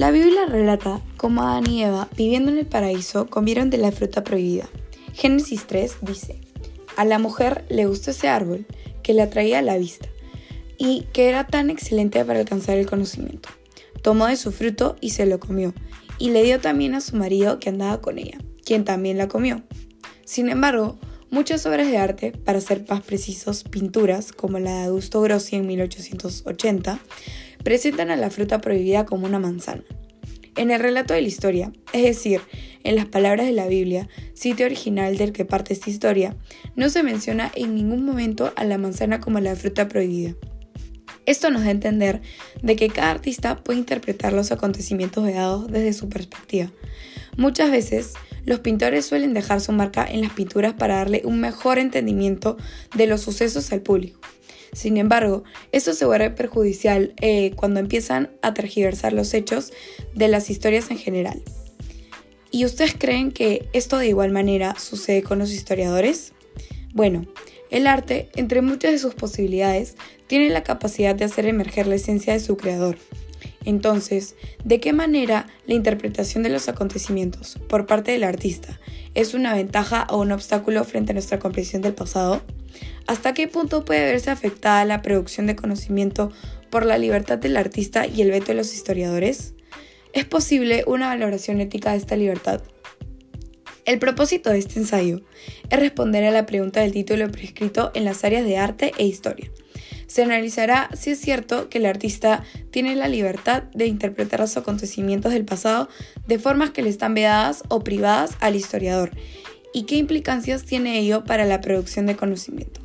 La Biblia relata cómo Adán y Eva, viviendo en el paraíso, comieron de la fruta prohibida. Génesis 3 dice, a la mujer le gustó ese árbol que le atraía a la vista y que era tan excelente para alcanzar el conocimiento. Tomó de su fruto y se lo comió, y le dio también a su marido que andaba con ella, quien también la comió. Sin embargo, muchas obras de arte, para ser más precisos, pinturas, como la de Augusto Grossi en 1880, presentan a la fruta prohibida como una manzana. En el relato de la historia, es decir, en las palabras de la Biblia, sitio original del que parte esta historia, no se menciona en ningún momento a la manzana como la fruta prohibida. Esto nos da a entender de que cada artista puede interpretar los acontecimientos vedados desde su perspectiva. Muchas veces, los pintores suelen dejar su marca en las pinturas para darle un mejor entendimiento de los sucesos al público. Sin embargo, esto se vuelve perjudicial eh, cuando empiezan a tergiversar los hechos de las historias en general. ¿Y ustedes creen que esto de igual manera sucede con los historiadores? Bueno, el arte, entre muchas de sus posibilidades, tiene la capacidad de hacer emerger la esencia de su creador. Entonces, ¿de qué manera la interpretación de los acontecimientos por parte del artista es una ventaja o un obstáculo frente a nuestra comprensión del pasado? ¿Hasta qué punto puede verse afectada la producción de conocimiento por la libertad del artista y el veto de los historiadores? ¿Es posible una valoración ética de esta libertad? El propósito de este ensayo es responder a la pregunta del título prescrito en las áreas de arte e historia. Se analizará si es cierto que el artista tiene la libertad de interpretar los acontecimientos del pasado de formas que le están vedadas o privadas al historiador y qué implicancias tiene ello para la producción de conocimiento.